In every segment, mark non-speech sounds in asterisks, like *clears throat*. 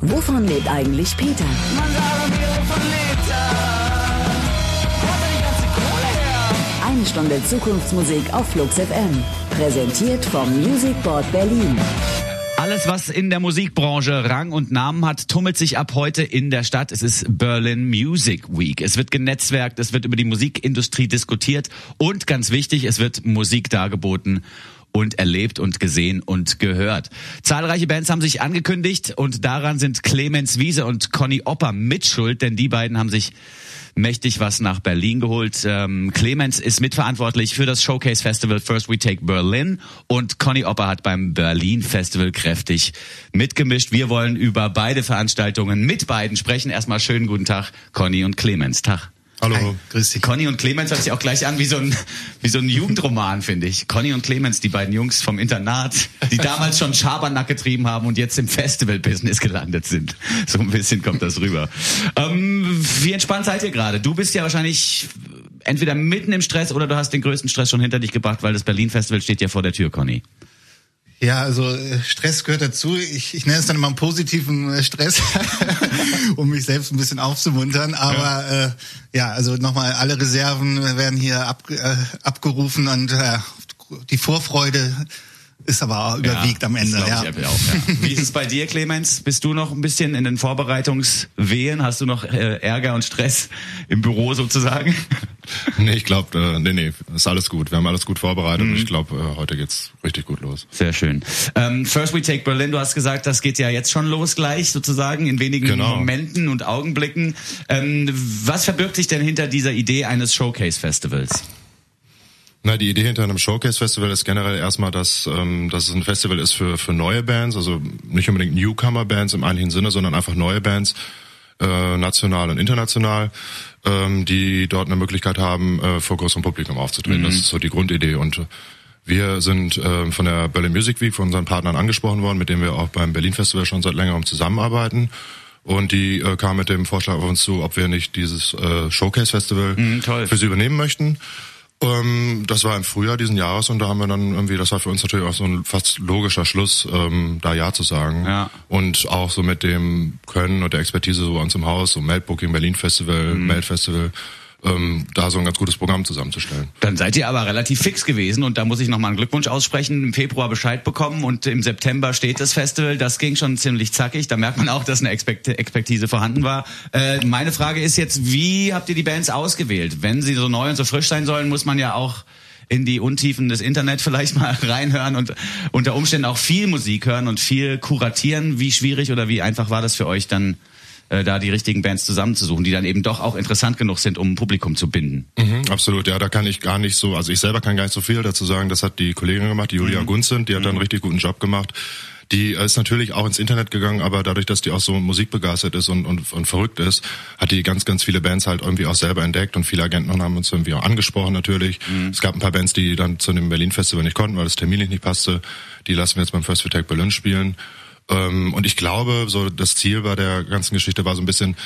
Wovon lebt eigentlich Peter? Eine Stunde Zukunftsmusik auf Flux FM. Präsentiert vom Music Board Berlin. Alles, was in der Musikbranche Rang und Namen hat, tummelt sich ab heute in der Stadt. Es ist Berlin Music Week. Es wird genetzwerkt, es wird über die Musikindustrie diskutiert und ganz wichtig, es wird Musik dargeboten und erlebt und gesehen und gehört. Zahlreiche Bands haben sich angekündigt und daran sind Clemens Wiese und Conny Opper mitschuld, denn die beiden haben sich mächtig was nach Berlin geholt. Ähm, Clemens ist mitverantwortlich für das Showcase Festival First We Take Berlin und Conny Opper hat beim Berlin Festival kräftig mitgemischt. Wir wollen über beide Veranstaltungen mit beiden sprechen. Erstmal schönen guten Tag, Conny und Clemens. Tag. Hallo, Hi, grüß dich. Conny und Clemens hört sich auch gleich an wie so ein, wie so ein Jugendroman, finde ich. Conny und Clemens, die beiden Jungs vom Internat, die damals schon Schabernack getrieben haben und jetzt im Festival-Business gelandet sind. So ein bisschen kommt das rüber. Ähm, wie entspannt seid ihr gerade? Du bist ja wahrscheinlich entweder mitten im Stress oder du hast den größten Stress schon hinter dich gebracht, weil das Berlin-Festival steht ja vor der Tür, Conny. Ja, also äh, Stress gehört dazu. Ich, ich nenne es dann immer einen positiven äh, Stress, *laughs* um mich selbst ein bisschen aufzumuntern. Aber ja, äh, ja also nochmal, alle Reserven werden hier ab, äh, abgerufen und äh, die Vorfreude ist aber überwiegt ja, am Ende. Ja. Auch, ja. *laughs* Wie ist es bei dir, Clemens? Bist du noch ein bisschen in den Vorbereitungswehen? Hast du noch äh, Ärger und Stress im Büro sozusagen? *laughs* Nee, ich glaube, äh, nee, nee, ist alles gut. Wir haben alles gut vorbereitet mhm. und ich glaube, äh, heute geht's richtig gut los. Sehr schön. Ähm, First We Take Berlin, du hast gesagt, das geht ja jetzt schon los gleich sozusagen, in wenigen genau. Momenten und Augenblicken. Ähm, was verbirgt sich denn hinter dieser Idee eines Showcase-Festivals? Na, die Idee hinter einem Showcase-Festival ist generell erstmal, dass, ähm, dass es ein Festival ist für, für neue Bands, also nicht unbedingt Newcomer-Bands im eigentlichen Sinne, sondern einfach neue Bands, äh, national und international, ähm, die dort eine Möglichkeit haben, äh, vor großem Publikum aufzutreten. Mhm. Das ist so die Grundidee. Und wir sind äh, von der Berlin Music Week, von unseren Partnern angesprochen worden, mit denen wir auch beim Berlin Festival schon seit längerem zusammenarbeiten. Und die äh, kam mit dem Vorschlag auf uns zu, ob wir nicht dieses äh, Showcase Festival mhm, für sie übernehmen möchten. Ähm, das war im Frühjahr diesen Jahres und da haben wir dann irgendwie, das war für uns natürlich auch so ein fast logischer Schluss, ähm, da Ja zu sagen. Ja. Und auch so mit dem Können und der Expertise so bei uns im Haus, so Meldbooking, Berlin Festival, mhm. Meld Festival, ähm, da so ein ganz gutes Programm zusammenzustellen. Dann seid ihr aber relativ fix gewesen und da muss ich nochmal einen Glückwunsch aussprechen. Im Februar Bescheid bekommen und im September steht das Festival. Das ging schon ziemlich zackig. Da merkt man auch, dass eine Expertise vorhanden war. Äh, meine Frage ist jetzt, wie habt ihr die Bands ausgewählt? Wenn sie so neu und so frisch sein sollen, muss man ja auch in die Untiefen des Internet vielleicht mal *laughs* reinhören und unter Umständen auch viel Musik hören und viel kuratieren. Wie schwierig oder wie einfach war das für euch dann? Äh, da die richtigen Bands zusammenzusuchen, die dann eben doch auch interessant genug sind, um ein Publikum zu binden. Mhm, absolut, ja, da kann ich gar nicht so, also ich selber kann gar nicht so viel dazu sagen. Das hat die Kollegin gemacht, die Julia mhm. Gunzend, die hat mhm. da einen mhm. richtig guten Job gemacht. Die ist natürlich auch ins Internet gegangen, aber dadurch, dass die auch so musikbegeistert ist und, und, und verrückt ist, hat die ganz, ganz viele Bands halt irgendwie auch selber entdeckt und viele Agenten haben uns irgendwie auch angesprochen natürlich. Mhm. Es gab ein paar Bands, die dann zu dem Berlin Festival nicht konnten, weil das terminlich nicht passte. Die lassen wir jetzt beim First for Tech Berlin spielen. Ähm, und ich glaube, so das Ziel bei der ganzen Geschichte war so ein bisschen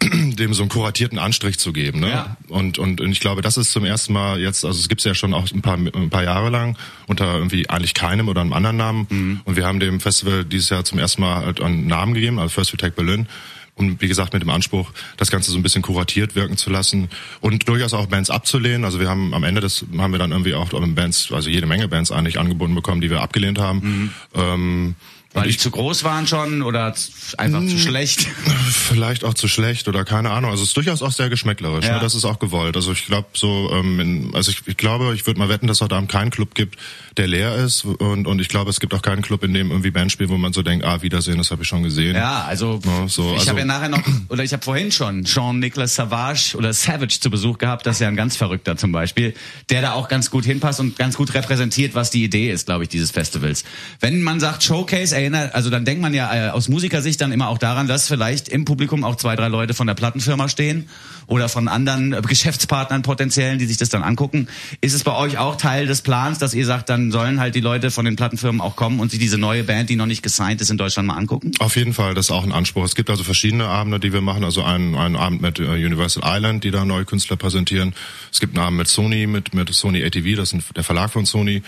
*clears throat* dem so einen kuratierten Anstrich zu geben. Ne? Ja. Und, und, und ich glaube, das ist zum ersten Mal jetzt, also es gibt's ja schon auch ein paar, ein paar Jahre lang unter irgendwie eigentlich keinem oder einem anderen Namen. Mhm. Und wir haben dem Festival dieses Jahr zum ersten Mal halt einen Namen gegeben, also First We Take Berlin. Und wie gesagt, mit dem Anspruch, das Ganze so ein bisschen kuratiert wirken zu lassen und durchaus auch Bands abzulehnen. Also wir haben am Ende des, haben wir dann irgendwie auch Bands, also jede Menge Bands eigentlich angeboten bekommen, die wir abgelehnt haben. Mhm. Ähm, weil die zu groß waren schon oder einfach zu hm. schlecht? *laughs* Vielleicht auch zu schlecht oder keine Ahnung. Also es ist durchaus auch sehr geschmäcklerisch. Ja. Ne? Das ist auch gewollt. Also ich glaube so, ähm, in, also ich, ich glaube, ich würde mal wetten, dass es heute Abend keinen Club gibt, der leer ist und und ich glaube, es gibt auch keinen Club, in dem irgendwie Band spielt, wo man so denkt, ah Wiedersehen, das habe ich schon gesehen. Ja, also ja, so, ich also, habe ja nachher noch oder ich habe vorhin schon Jean-Nicolas Savage oder Savage zu Besuch gehabt. Das ist ja ein ganz verrückter zum Beispiel, der da auch ganz gut hinpasst und ganz gut repräsentiert, was die Idee ist, glaube ich, dieses Festivals. Wenn man sagt Showcase erinnert, also dann denkt man ja äh, aus Musikersicht dann immer auch daran, dass vielleicht im Publikum auch zwei, drei Leute von der Plattenfirma stehen oder von anderen äh, Geschäftspartnern potenziellen, die sich das dann angucken. Ist es bei euch auch Teil des Plans, dass ihr sagt, dann sollen halt die Leute von den Plattenfirmen auch kommen und sich diese neue Band, die noch nicht gesigned ist, in Deutschland mal angucken? Auf jeden Fall, das ist auch ein Anspruch. Es gibt also verschiedene Abende, die wir machen. Also einen, einen Abend mit äh, Universal Island, die da neue Künstler präsentieren. Es gibt einen Abend mit Sony, mit, mit Sony ATV, das ist der Verlag von Sony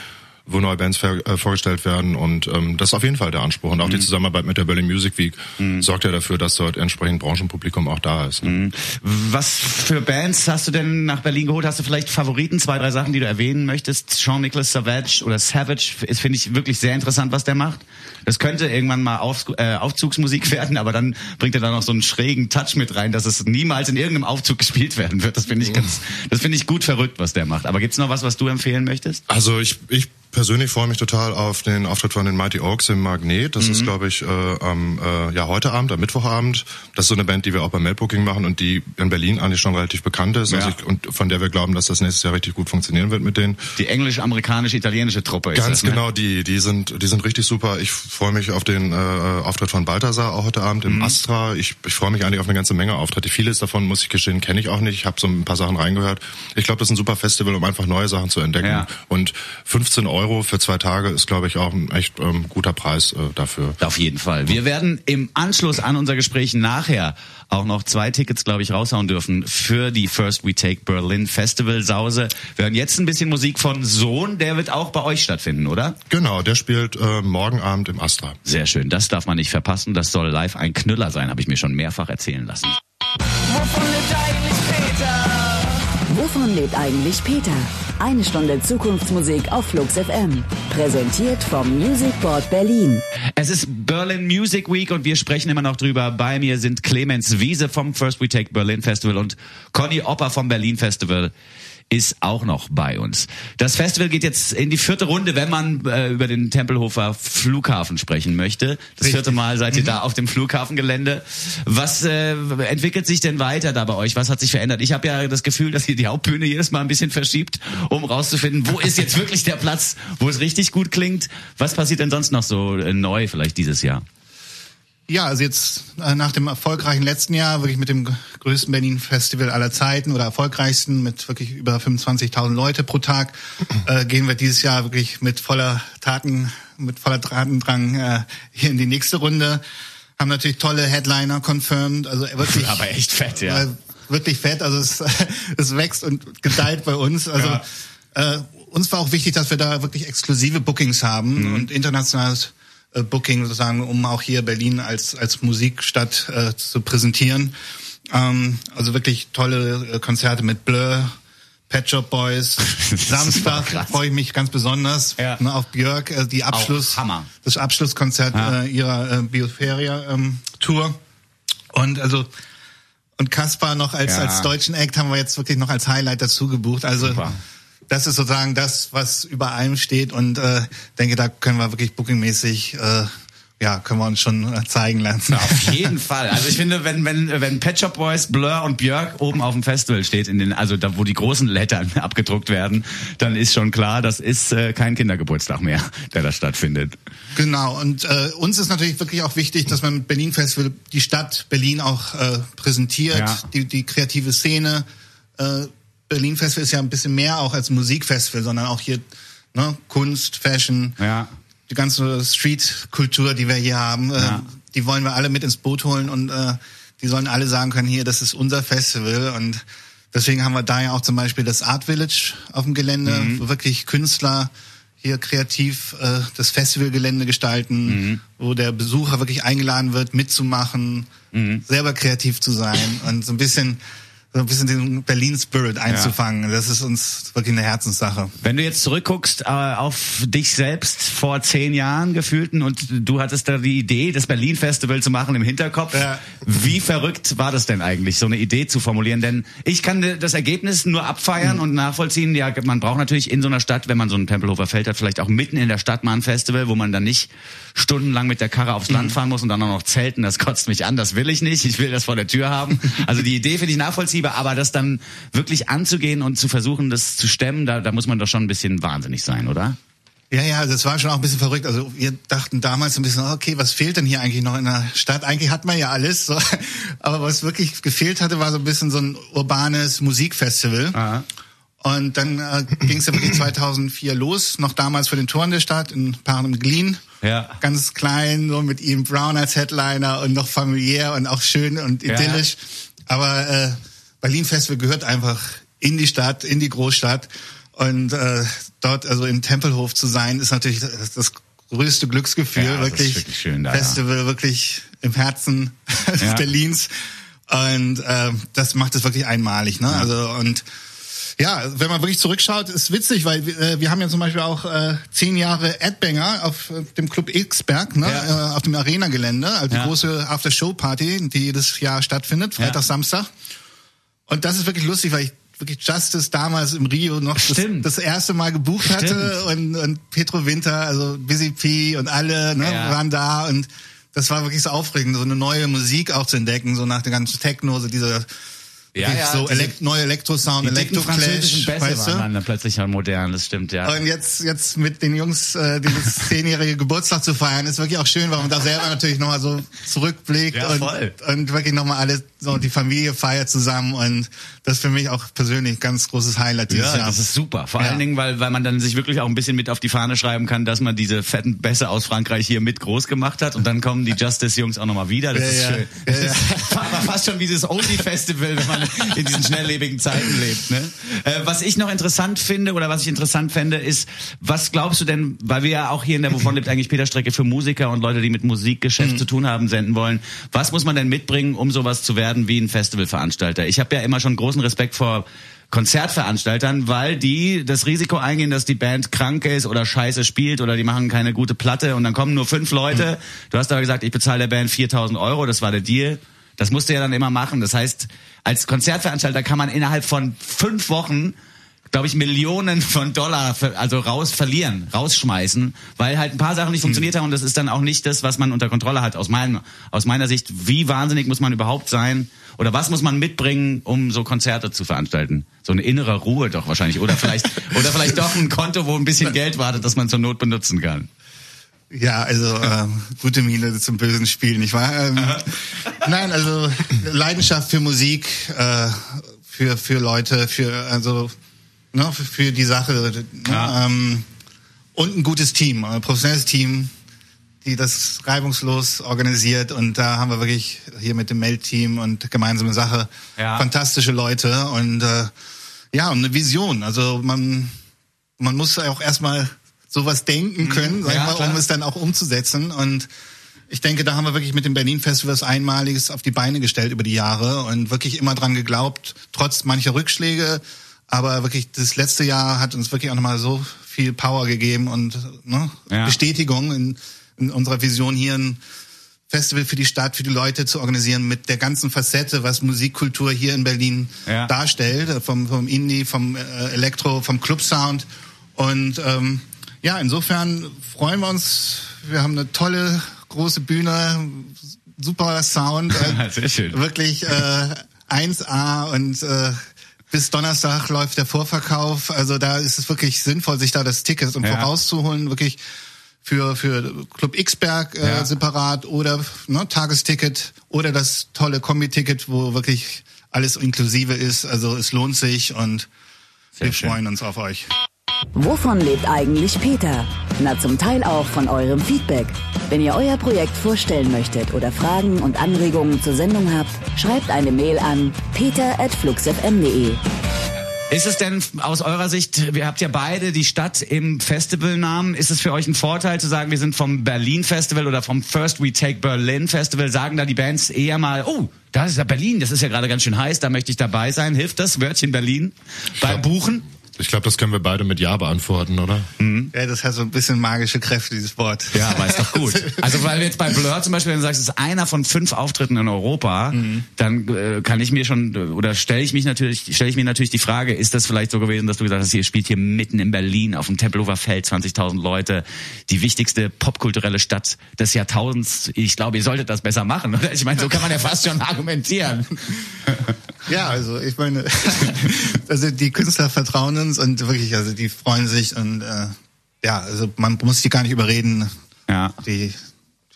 wo neue Bands äh, vorgestellt werden und ähm, das ist auf jeden Fall der Anspruch. Und auch mhm. die Zusammenarbeit mit der Berlin Music Week mhm. sorgt ja dafür, dass dort entsprechend Branchenpublikum auch da ist. Ne? Mhm. Was für Bands hast du denn nach Berlin geholt? Hast du vielleicht Favoriten, zwei, drei Sachen, die du erwähnen möchtest? Jean-Nicolas Savage oder Savage ist, finde ich, wirklich sehr interessant, was der macht. Das könnte irgendwann mal Auf, äh, Aufzugsmusik *laughs* werden, aber dann bringt er da noch so einen schrägen Touch mit rein, dass es niemals in irgendeinem Aufzug gespielt werden wird. Das finde ich ganz, das finde ich gut verrückt, was der macht. Aber gibt's noch was, was du empfehlen möchtest? Also ich, ich persönlich freue mich total auf den Auftritt von den Mighty Oaks im Magnet. Das mhm. ist, glaube ich, äh, am äh, ja heute Abend, am Mittwochabend. Das ist so eine Band, die wir auch beim Mailbooking machen und die in Berlin eigentlich schon relativ bekannt ist. Ja. Also ich, und von der wir glauben, dass das nächstes Jahr richtig gut funktionieren wird mit denen. Die englisch-amerikanisch-italienische Truppe ist Ganz das, ne? genau, die die sind die sind richtig super. Ich freue mich auf den äh, Auftritt von Balthasar auch heute Abend im mhm. Astra. Ich, ich freue mich eigentlich auf eine ganze Menge Auftritte. Vieles davon muss ich gestehen, kenne ich auch nicht. Ich habe so ein paar Sachen reingehört. Ich glaube, das ist ein super Festival, um einfach neue Sachen zu entdecken. Ja. Und 15 Euro für zwei Tage Tage ist, glaube ich, auch ein echt ähm, guter Preis äh, dafür. Auf jeden Fall. Wir werden im Anschluss an unser Gespräch nachher auch noch zwei Tickets, glaube ich, raushauen dürfen für die First We Take Berlin Festival Sause. Wir hören jetzt ein bisschen Musik von Sohn, der wird auch bei euch stattfinden, oder? Genau, der spielt äh, morgen Abend im Astra. Sehr schön, das darf man nicht verpassen. Das soll live ein Knüller sein, habe ich mir schon mehrfach erzählen lassen. Wovon lebt eigentlich Peter? Wovon lebt eigentlich Peter? Eine Stunde Zukunftsmusik auf Flux FM. Präsentiert vom Music Board Berlin. Es ist Berlin Music Week und wir sprechen immer noch drüber. Bei mir sind Clemens Wiese vom First We Take Berlin Festival und Conny Opper vom Berlin Festival ist auch noch bei uns. Das Festival geht jetzt in die vierte Runde, wenn man äh, über den Tempelhofer Flughafen sprechen möchte. Das Richtig. vierte Mal seid ihr mhm. da auf dem Flughafengelände. Was äh, entwickelt sich denn weiter da bei euch? Was hat sich verändert? Ich habe ja das Gefühl, dass ihr die Hauptbühne jedes Mal ein bisschen verschiebt, um rauszufinden, wo ist jetzt wirklich der Platz, wo es richtig gut klingt. Was passiert denn sonst noch so äh, neu vielleicht dieses Jahr? Ja, also jetzt äh, nach dem erfolgreichen letzten Jahr, wirklich mit dem größten Berlin-Festival aller Zeiten oder erfolgreichsten mit wirklich über 25.000 Leute pro Tag, *clears throat* äh, gehen wir dieses Jahr wirklich mit voller Taten, mit voller Tatendrang äh, hier in die nächste Runde. Haben natürlich tolle Headliner confirmed, also wirklich. *laughs* Aber echt fett, ja. Äh, wirklich fett, also es, *laughs* es wächst und gedeiht bei uns. Also ja. äh, uns war auch wichtig, dass wir da wirklich exklusive Bookings haben mhm. und internationales äh, Booking sozusagen, um auch hier Berlin als als Musikstadt äh, zu präsentieren. Ähm, also wirklich tolle äh, Konzerte mit Blur, Pet Shop Boys. *laughs* Samstag freue ich mich ganz besonders ja. ne, auf Björk, äh, die Abschluss, das Abschlusskonzert ja. äh, ihrer äh, Bioferia ähm, Tour. Und also und Kaspar noch als ja. als deutschen Act haben wir jetzt wirklich noch als Highlight dazu gebucht. Also Super das ist sozusagen das, was über allem steht und äh, denke, da können wir wirklich bookingmäßig äh, ja, können wir uns schon äh, zeigen lassen. Auf *laughs* jeden Fall. Also ich finde, wenn wenn wenn Pet Shop Boys, Blur und Björk oben auf dem Festival steht, in den also da wo die großen Lettern *laughs* abgedruckt werden, dann ist schon klar, das ist äh, kein Kindergeburtstag mehr, der da stattfindet. Genau. Und äh, uns ist natürlich wirklich auch wichtig, dass man mit Berlin Festival die Stadt Berlin auch äh, präsentiert, ja. die die kreative Szene. Äh, Berlin Festival ist ja ein bisschen mehr auch als Musikfestival, sondern auch hier ne, Kunst, Fashion, ja. die ganze Street-Kultur, die wir hier haben, äh, ja. die wollen wir alle mit ins Boot holen und äh, die sollen alle sagen können, hier, das ist unser Festival und deswegen haben wir da ja auch zum Beispiel das Art Village auf dem Gelände, mhm. wo wirklich Künstler hier kreativ äh, das Festivalgelände gestalten, mhm. wo der Besucher wirklich eingeladen wird, mitzumachen, mhm. selber kreativ zu sein und so ein bisschen so ein bisschen den Berlin-Spirit einzufangen. Ja. Das ist uns wirklich eine Herzenssache. Wenn du jetzt zurückguckst äh, auf dich selbst vor zehn Jahren gefühlten und du hattest da die Idee, das Berlin-Festival zu machen im Hinterkopf. Ja. Wie verrückt war das denn eigentlich, so eine Idee zu formulieren? Denn ich kann das Ergebnis nur abfeiern mhm. und nachvollziehen. Ja, man braucht natürlich in so einer Stadt, wenn man so ein Tempelhofer Feld hat, vielleicht auch mitten in der Stadt mal ein Festival, wo man dann nicht stundenlang mit der Karre aufs Land mhm. fahren muss und dann auch noch zelten. Das kotzt mich an. Das will ich nicht. Ich will das vor der Tür haben. Also die Idee finde ich nachvollziehbar nachvollziehbar, aber das dann wirklich anzugehen und zu versuchen, das zu stemmen, da, da muss man doch schon ein bisschen wahnsinnig sein, oder? Ja, ja, das war schon auch ein bisschen verrückt. Also wir dachten damals ein bisschen, okay, was fehlt denn hier eigentlich noch in der Stadt? Eigentlich hat man ja alles, so. *laughs* aber was wirklich gefehlt hatte, war so ein bisschen so ein urbanes Musikfestival. Aha. Und dann äh, ging es ja wirklich 2004 los, noch damals für den Toren der Stadt in Paaren Glien. Ja. Ganz klein, so mit ihm Brown als Headliner und noch familiär und auch schön und idyllisch. Ja. Aber äh, Berlin Festival gehört einfach in die Stadt, in die Großstadt. Und äh, dort, also im Tempelhof zu sein, ist natürlich das größte Glücksgefühl. Ja, wirklich, wirklich schön, da, Festival ja. wirklich im Herzen *laughs* ja. Berlins. Und äh, das macht es wirklich einmalig. Ne? Also und ja, wenn man wirklich zurückschaut, ist witzig, weil äh, wir haben ja zum Beispiel auch äh, zehn Jahre Adbanger auf äh, dem Club Xberg, ne, ja. äh, auf dem Arena-Gelände, also die große After-Show-Party, die jedes Jahr stattfindet, Freitag, ja. Samstag. Und das ist wirklich lustig, weil ich wirklich Justice damals im Rio noch das, das, erste Mal gebucht Stimmt. hatte und, und Petro Winter, also Busy P und alle ne, ja. waren da und das war wirklich so aufregend, so eine neue Musik auch zu entdecken, so nach der ganzen Techno, so dieser ja, ja, so Elekt neue Elektrosound, Elektroflash, weißt du? Waren dann plötzlich auch modern, das stimmt, ja. Und jetzt, jetzt mit den Jungs äh, dieses *laughs* zehnjährige Geburtstag zu feiern, ist wirklich auch schön, weil man da selber natürlich nochmal so zurückblickt ja, und, und wirklich nochmal alles, so die Familie feiert zusammen und das ist für mich auch persönlich ganz großes Highlight dieses ja, Jahr. das ist super. Vor ja. allen Dingen, weil, weil man dann sich wirklich auch ein bisschen mit auf die Fahne schreiben kann, dass man diese fetten Bässe aus Frankreich hier mit groß gemacht hat und dann kommen die Justice-Jungs auch nochmal wieder. Das ist schön. Das *laughs* ist fast schon wie das Oldie-Festival, wenn man *laughs* in diesen schnelllebigen Zeiten lebt. Ne? Äh, was ich noch interessant finde oder was ich interessant fände, ist, was glaubst du denn, weil wir ja auch hier in der Wovon lebt eigentlich Peter Strecke für Musiker und Leute, die mit Musikgeschäft mhm. zu tun haben, senden wollen. Was muss man denn mitbringen, um sowas zu werden wie ein Festivalveranstalter? Ich habe ja immer schon großen Respekt vor Konzertveranstaltern, weil die das Risiko eingehen, dass die Band krank ist oder scheiße spielt oder die machen keine gute Platte und dann kommen nur fünf Leute. Mhm. Du hast aber gesagt, ich bezahle der Band 4000 Euro, das war der Deal. Das musst du ja dann immer machen. Das heißt, als Konzertveranstalter kann man innerhalb von fünf Wochen glaube ich, Millionen von Dollar also raus verlieren, rausschmeißen, weil halt ein paar Sachen nicht hm. funktioniert haben und das ist dann auch nicht das, was man unter Kontrolle hat. Aus, mein, aus meiner Sicht, wie wahnsinnig muss man überhaupt sein oder was muss man mitbringen, um so Konzerte zu veranstalten? So eine innere Ruhe doch wahrscheinlich oder vielleicht oder vielleicht doch ein Konto, wo ein bisschen *laughs* Geld wartet, das man zur Not benutzen kann. Ja, also *laughs* äh, gute Miene zum bösen Spiel, nicht wahr? Ähm, nein, also Leidenschaft für Musik, äh, für für Leute, für also ne, für, für die Sache ne, ja. ähm, und ein gutes Team, ein professionelles Team, die das reibungslos organisiert und da haben wir wirklich hier mit dem Meld-Team und gemeinsame Sache ja. fantastische Leute und äh, ja und eine Vision. Also man man muss auch erstmal sowas denken können, mhm. ja, mal, um es dann auch umzusetzen. Und ich denke, da haben wir wirklich mit dem Berlin Festival was Einmaliges auf die Beine gestellt über die Jahre und wirklich immer dran geglaubt, trotz mancher Rückschläge. Aber wirklich, das letzte Jahr hat uns wirklich auch nochmal so viel Power gegeben und ne, ja. Bestätigung in, in unserer Vision hier ein Festival für die Stadt, für die Leute zu organisieren mit der ganzen Facette, was Musikkultur hier in Berlin ja. darstellt, vom, vom Indie, vom äh, Elektro, vom Clubsound. Und ähm, ja, insofern freuen wir uns. Wir haben eine tolle große Bühne, super Sound, äh, *laughs* Sehr schön. wirklich äh, 1A und äh, bis Donnerstag läuft der Vorverkauf. Also da ist es wirklich sinnvoll, sich da das Ticket und ja. vorauszuholen, wirklich für für Club Xberg äh, ja. separat oder ne, Tagesticket oder das tolle Kombi-Ticket, wo wirklich alles inklusive ist. Also es lohnt sich und Sehr wir schön. freuen uns auf euch. Wovon lebt eigentlich Peter? Na, zum Teil auch von eurem Feedback. Wenn ihr euer Projekt vorstellen möchtet oder Fragen und Anregungen zur Sendung habt, schreibt eine Mail an peter.fluxfm.de. Ist es denn aus eurer Sicht, wir habt ja beide die Stadt im Festivalnamen, ist es für euch ein Vorteil zu sagen, wir sind vom Berlin Festival oder vom First We Take Berlin Festival, sagen da die Bands eher mal, oh, da ist ja Berlin, das ist ja gerade ganz schön heiß, da möchte ich dabei sein. Hilft das Wörtchen Berlin beim Buchen? Ich glaube, das können wir beide mit Ja beantworten, oder? Mhm. Ja, das hat so ein bisschen magische Kräfte, dieses Wort. Ja, aber ist doch gut. *laughs* Also weil wir jetzt bei Blur zum Beispiel, wenn du sagst, es ist einer von fünf Auftritten in Europa, mhm. dann äh, kann ich mir schon oder stelle ich mich natürlich, stelle ich mir natürlich die Frage, ist das vielleicht so gewesen, dass du gesagt hast, ihr spielt hier mitten in Berlin auf dem Tempelhofer Feld, 20.000 Leute, die wichtigste popkulturelle Stadt des Jahrtausends. Ich glaube, ihr solltet das besser machen, oder? Ich meine, so kann man ja fast schon argumentieren. *laughs* Ja, also ich meine, *laughs* also die Künstler vertrauen uns und wirklich, also die freuen sich und äh, ja, also man muss die gar nicht überreden. Ja. Die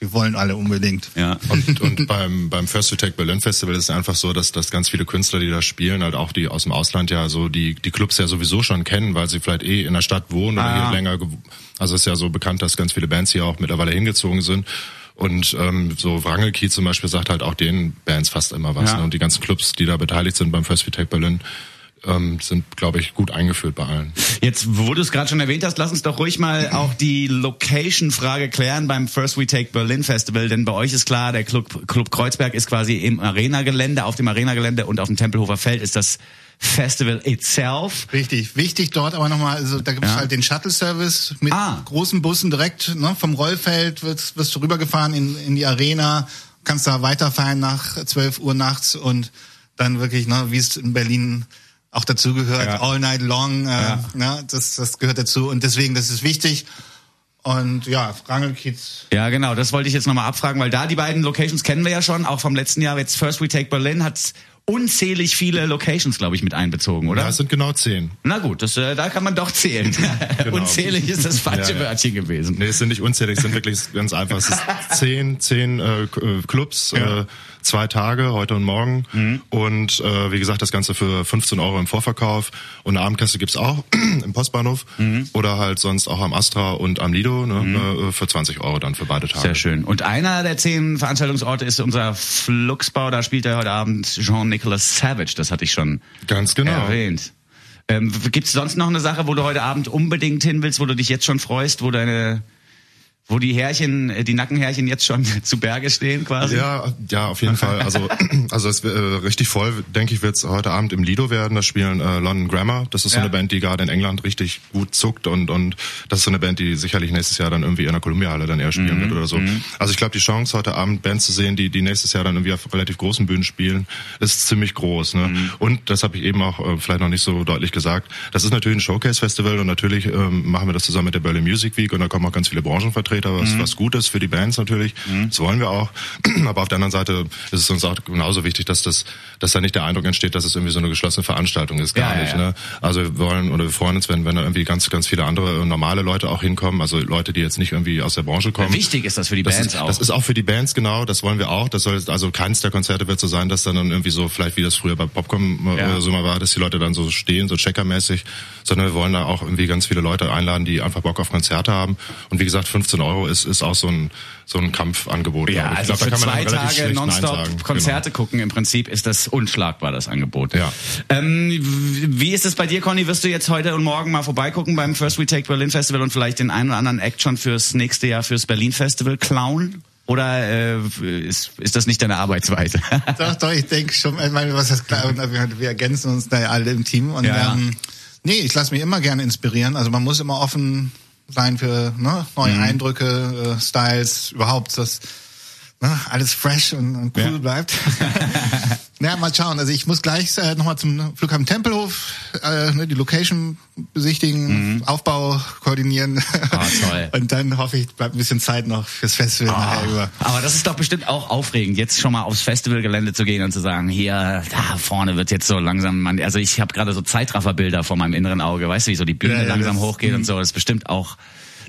die wollen alle unbedingt. Ja. Und, und beim, beim First to Take Berlin Festival ist es einfach so, dass, dass ganz viele Künstler, die da spielen, halt auch die aus dem Ausland ja so die, die Clubs ja sowieso schon kennen, weil sie vielleicht eh in der Stadt wohnen oder ah. hier länger. Also es ist ja so bekannt, dass ganz viele Bands hier auch mittlerweile hingezogen sind. Und ähm, so Wrangelkey zum Beispiel sagt halt auch den Bands fast immer was. Ja. Ne? Und die ganzen Clubs, die da beteiligt sind beim First We Take Berlin, ähm, sind, glaube ich, gut eingeführt bei allen. Jetzt, wo du es gerade schon erwähnt hast, lass uns doch ruhig mal auch die Location-Frage klären beim First We Take Berlin Festival, denn bei euch ist klar, der Club, Club Kreuzberg ist quasi im Arena-Gelände, auf dem Arena-Gelände und auf dem Tempelhofer Feld ist das Festival itself. Richtig, wichtig dort aber nochmal, also da gibt es ja. halt den Shuttle-Service mit ah. großen Bussen direkt ne, vom Rollfeld wirst, wirst du rübergefahren in, in die Arena, kannst da weiterfahren nach 12 Uhr nachts und dann wirklich, ne, wie es in Berlin auch dazu gehört, ja. all night long, äh, ja. ne, das, das gehört dazu und deswegen, das ist wichtig. Und ja, Rangelkiez. Ja, genau, das wollte ich jetzt nochmal abfragen, weil da die beiden Locations kennen wir ja schon, auch vom letzten Jahr. Jetzt First We Take Berlin hat unzählig viele Locations, glaube ich, mit einbezogen, oder? Ja, es sind genau zehn. Na gut, das, äh, da kann man doch zählen. *laughs* Genau. unzählig ist das falsche *laughs* ja, ja. Wörtchen gewesen. Nee, es sind nicht unzählig, es sind wirklich ganz einfach. Es ist *laughs* zehn, zehn äh, äh Clubs, ja. äh, zwei Tage, heute und morgen. Mhm. Und äh, wie gesagt, das Ganze für 15 Euro im Vorverkauf. Und eine Abendkasse gibt's auch *clears throat* im Postbahnhof mhm. oder halt sonst auch am Astra und am Lido ne, mhm. Äh, für 20 Euro dann für beide Tage. Sehr schön. Und einer der zehn Veranstaltungsorte ist unser Fluxbau. Da spielt er heute Abend Jean-Nicolas Savage. Das hatte ich schon Ganz genau. erwähnt. Ähm, Gibt es sonst noch eine Sache, wo du heute Abend unbedingt hin willst, wo du dich jetzt schon freust, wo deine wo die Härchen, äh, die Nackenhärchen jetzt schon *laughs* zu Berge stehen quasi? Ja, ja, auf jeden Fall. Also, *laughs* *clears throat* also es äh, richtig voll, denke ich, wird es heute Abend im Lido werden. Da spielen äh, London Grammar. Das ist so ja. eine Band, die gerade in England richtig gut zuckt und und das ist so eine Band, die sicherlich nächstes Jahr dann irgendwie in der Columbia Halle dann eher spielen mhm. wird oder so. Mhm. Also ich glaube, die Chance heute Abend Bands zu sehen, die die nächstes Jahr dann irgendwie auf relativ großen Bühnen spielen, ist ziemlich groß. Ne? Mhm. Und das habe ich eben auch äh, vielleicht noch nicht so deutlich gesagt. Das ist natürlich ein Showcase Festival und natürlich ähm, machen wir das zusammen mit der Berlin Music Week und da kommen auch ganz viele Branchenvertreter Vertreter, was, mhm. was gut ist für die Bands natürlich. Mhm. Das wollen wir auch. *clears throat* Aber auf der anderen Seite ist es uns auch genauso wichtig, dass das, dass da nicht der Eindruck entsteht, dass es irgendwie so eine geschlossene Veranstaltung ist. Gar ja, nicht. Ja. Ne? Also wir wollen oder wir freuen uns, wenn, wenn da irgendwie ganz, ganz viele andere normale Leute auch hinkommen, also Leute, die jetzt nicht irgendwie aus der Branche kommen. Wichtig ist das für die das Bands ist, auch. Das ist auch für die Bands genau. Das wollen wir auch. Das soll also keins der Konzerte wird so sein, dass dann irgendwie so vielleicht wie das früher bei Popcom äh, ja. so mal war, dass die Leute dann so stehen, so checkermäßig, sondern wir wollen da auch irgendwie ganz viele Leute einladen, die einfach Bock auf Konzerte haben. Und wie gesagt, 15 Euro ist, ist auch so ein, so ein Kampfangebot. Ja, also glaub, für zwei Tage nonstop Konzerte genau. gucken, im Prinzip ist das unschlagbar, das Angebot. Ja. Ähm, wie ist es bei dir, Conny? Wirst du jetzt heute und morgen mal vorbeigucken beim First We Take Berlin Festival und vielleicht den einen oder anderen Act schon fürs nächste Jahr fürs Berlin Festival klauen? Oder äh, ist, ist das nicht deine Arbeitsweise? *laughs* doch, doch, ich denke schon. Ich meine, was heißt klar, wir, wir ergänzen uns da ja alle im Team. Und ja. ähm, nee, ich lasse mich immer gerne inspirieren. Also man muss immer offen sein für ne, neue mhm. Eindrücke, äh, Styles, überhaupt, dass ne, alles fresh und, und cool ja. bleibt. *laughs* ja, mal schauen. Also ich muss gleich äh, nochmal zum Flughafen Tempelhof, äh, ne, die Location besichtigen, mhm. Aufbau koordinieren. Oh, toll. *laughs* und dann hoffe ich, bleibt ein bisschen Zeit noch fürs Festival oh, nachher über. Aber das ist doch bestimmt auch aufregend, jetzt schon mal aufs Festivalgelände zu gehen und zu sagen, hier, da vorne wird jetzt so langsam, man, also ich habe gerade so Zeitrafferbilder vor meinem inneren Auge, weißt du, wie so die Bühne ja, ja, langsam hochgeht und so. Das ist bestimmt auch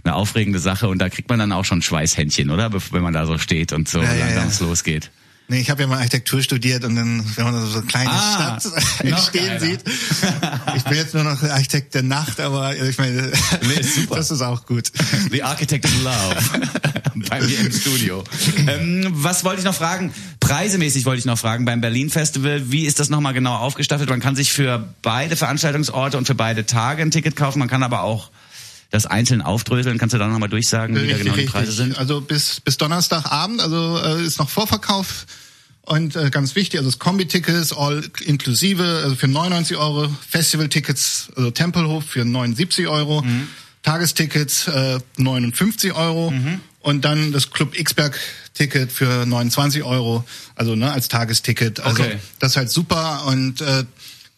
eine aufregende Sache und da kriegt man dann auch schon Schweißhändchen, oder? Wenn man da so steht und so ja, langsam es losgeht. Nee, ich habe ja mal Architektur studiert und dann, wenn man so eine kleine ah, Stadt *laughs* entstehen sieht. Ich bin jetzt nur noch Architekt der Nacht, aber ich meine, nee, das ist auch gut. The Architect of Love. *laughs* Bei mir im Studio. Ähm, was wollte ich noch fragen? Preisemäßig wollte ich noch fragen beim Berlin Festival. Wie ist das nochmal genau aufgestaffelt? Man kann sich für beide Veranstaltungsorte und für beide Tage ein Ticket kaufen. Man kann aber auch das einzeln aufdröseln. Kannst du da nochmal durchsagen, wie richtig, da genau die Preise sind? Also bis, bis Donnerstagabend, also äh, ist noch Vorverkauf. Und äh, ganz wichtig, also das Kombi-Tickets, all inklusive, also für 99 Euro, Festival-Tickets, also Tempelhof für 79 Euro, mhm. Tagestickets äh, 59 Euro mhm. und dann das Club Xberg-Ticket für 29 Euro, also ne, als Tagesticket. Also okay. das ist halt super und äh,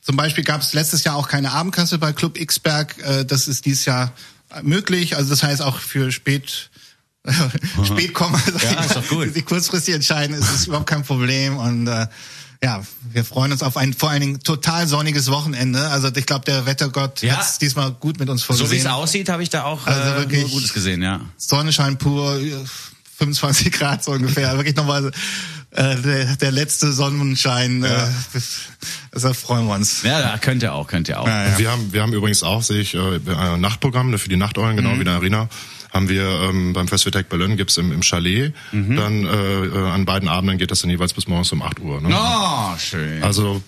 zum Beispiel gab es letztes Jahr auch keine Abendkasse bei Club Xberg, äh, das ist dieses Jahr möglich. Also das heißt auch für spät Spätkommer, ja, ist doch gut. die kurzfristig entscheiden, ist es überhaupt kein Problem und äh, ja, wir freuen uns auf ein vor allen Dingen total sonniges Wochenende. Also ich glaube, der Wettergott ja. hat diesmal gut mit uns vorgesehen. So wie es aussieht, habe ich da auch also äh, wirklich Gutes gesehen, ja. Sonnenschein pur, 25 Grad so ungefähr. wirklich nochmal äh, der, der letzte Sonnenschein. Ja. Äh, deshalb freuen wir uns. Ja, da könnt ihr auch, könnt ihr auch. Ja, ja. Wir haben wir haben übrigens auch, sehe ich, äh, ein Nachtprogramm für die Nachteulen, genau mhm. wie in der Arena haben wir ähm, beim Festival Tech Berlin gibt's im, im Chalet. Mhm. Dann äh, äh, an beiden Abenden geht das dann jeweils bis morgens um 8 Uhr. Ne? Oh, schön. Also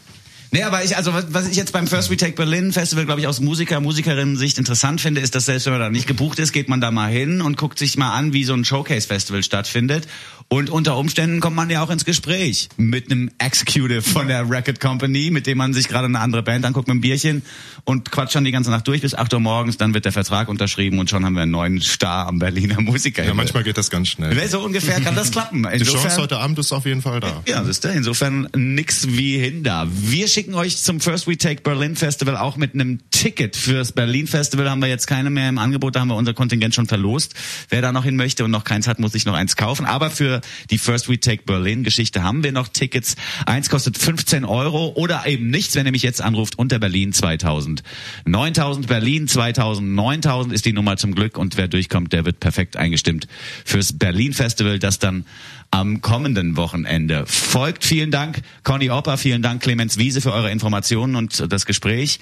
Nee, aber ich, also was, was ich jetzt beim First We Take Berlin Festival, glaube ich, aus Musiker, Musikerinnen-Sicht interessant finde, ist, dass selbst wenn man da nicht gebucht ist, geht man da mal hin und guckt sich mal an, wie so ein Showcase-Festival stattfindet. Und unter Umständen kommt man ja auch ins Gespräch mit einem Executive von der Record Company, mit dem man sich gerade eine andere Band anguckt mit einem Bierchen und quatscht dann die ganze Nacht durch bis 8 Uhr morgens, dann wird der Vertrag unterschrieben und schon haben wir einen neuen Star am Berliner Musiker. Ja, manchmal geht das ganz schnell. So ungefähr kann das klappen. Insofern, die Chance heute Abend ist auf jeden Fall da. Ja, ist da. Insofern nix wie hin da. Wir schicken euch zum First We Take Berlin Festival auch mit einem Ticket fürs Berlin Festival. Haben wir jetzt keine mehr im Angebot, da haben wir unser Kontingent schon verlost. Wer da noch hin möchte und noch keins hat, muss sich noch eins kaufen. Aber für die First We Take Berlin Geschichte haben wir noch Tickets. Eins kostet 15 Euro oder eben nichts, wenn ihr mich jetzt anruft unter Berlin 2000. 9000 Berlin 2000. 9000 ist die Nummer zum Glück und wer durchkommt, der wird perfekt eingestimmt fürs Berlin Festival, das dann am kommenden Wochenende folgt. Vielen Dank, Conny Opper, vielen Dank, Clemens Wiese, für eure Informationen und das Gespräch.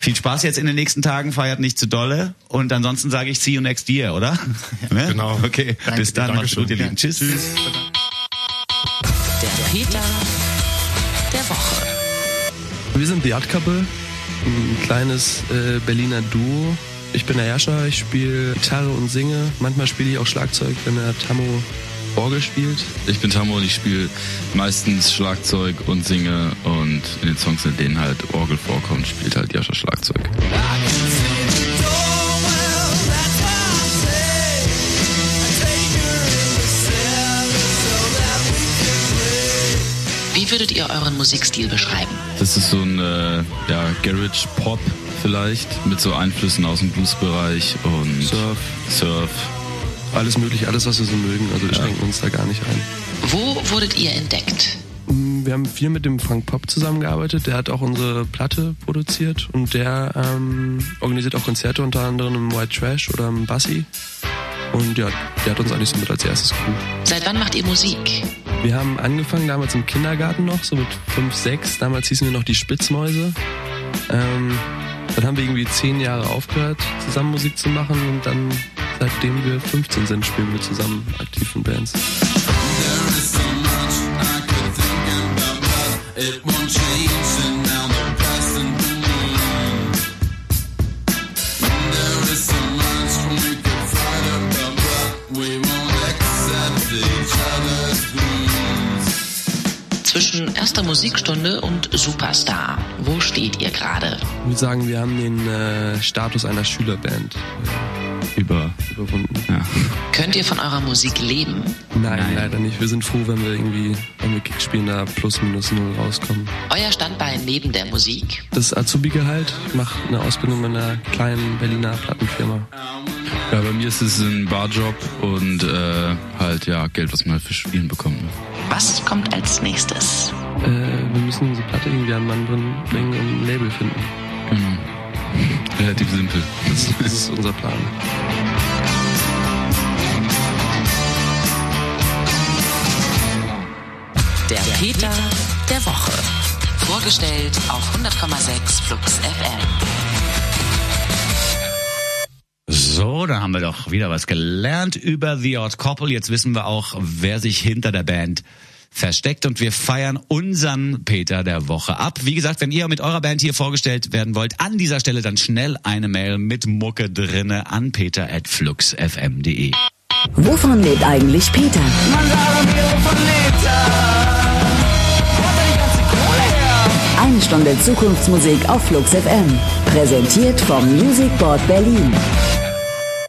Viel Spaß jetzt in den nächsten Tagen, feiert nicht zu dolle. Und ansonsten sage ich see you next year, oder? Ja, *laughs* ne? Genau. Okay, Danke, bis dann, macht's gut, ihr Lieben. Tschüss. Tschüss. Der Peter der Woche. Wir sind The Art Couple, ein kleines äh, Berliner Duo. Ich bin der Jascha, ich spiele Gitarre und singe. Manchmal spiele ich auch Schlagzeug, wenn der Tammo Orgel spielt. Ich bin Tammo und ich spiele meistens Schlagzeug und singe und in den Songs, in denen halt Orgel vorkommt, spielt halt Jascha Schlagzeug. Wie würdet ihr euren Musikstil beschreiben? Das ist so ein äh, ja, Garage Pop vielleicht mit so Einflüssen aus dem Bluesbereich und Surf. Surf. Alles mögliche, alles was wir so mögen. Also wir ja. schränken uns da gar nicht ein. Wo wurdet ihr entdeckt? Mm, wir haben viel mit dem Frank Pop zusammengearbeitet. Der hat auch unsere Platte produziert und der ähm, organisiert auch Konzerte unter anderem im White Trash oder im Bassi. Und ja, der hat uns eigentlich so mit als erstes gebucht. Seit wann macht ihr Musik? Wir haben angefangen damals im Kindergarten noch, so mit 5, 6. Damals hießen wir noch die Spitzmäuse. Ähm, dann haben wir irgendwie zehn Jahre aufgehört, zusammen Musik zu machen und dann, seitdem wir 15 sind, spielen wir zusammen aktiv in Bands. Zwischen erster Musikstunde und Superstar, wo steht ihr gerade? Ich würde sagen, wir haben den äh, Status einer Schülerband über, überwunden. Ja. Könnt ihr von eurer Musik leben? Nein, Nein, leider nicht. Wir sind froh, wenn wir irgendwie, wenn wir Kick spielen, da plus minus null rauskommen. Euer Standbein neben der Musik? Das Azubi-Gehalt. Ich mache eine Ausbildung in einer kleinen Berliner Plattenfirma. Ja, bei mir ist es ein Barjob und äh, halt ja Geld, was man halt für Spielen bekommt. Ne? Was kommt als nächstes? Äh, wir müssen unsere Platte irgendwie an Mann bringen und ein Label finden. Relativ simpel. Das, das *laughs* ist unser Plan. Der Peter der Woche. Vorgestellt auf 100,6 Flux FM. So, da haben wir doch wieder was gelernt über The Odd Couple. Jetzt wissen wir auch, wer sich hinter der Band versteckt und wir feiern unseren Peter der Woche ab. Wie gesagt, wenn ihr mit eurer Band hier vorgestellt werden wollt, an dieser Stelle dann schnell eine Mail mit Mucke drinne an peter@fluxfm.de. Wovon lebt eigentlich Peter? Eine Stunde Zukunftsmusik auf Flux FM. Präsentiert vom Music Board Berlin.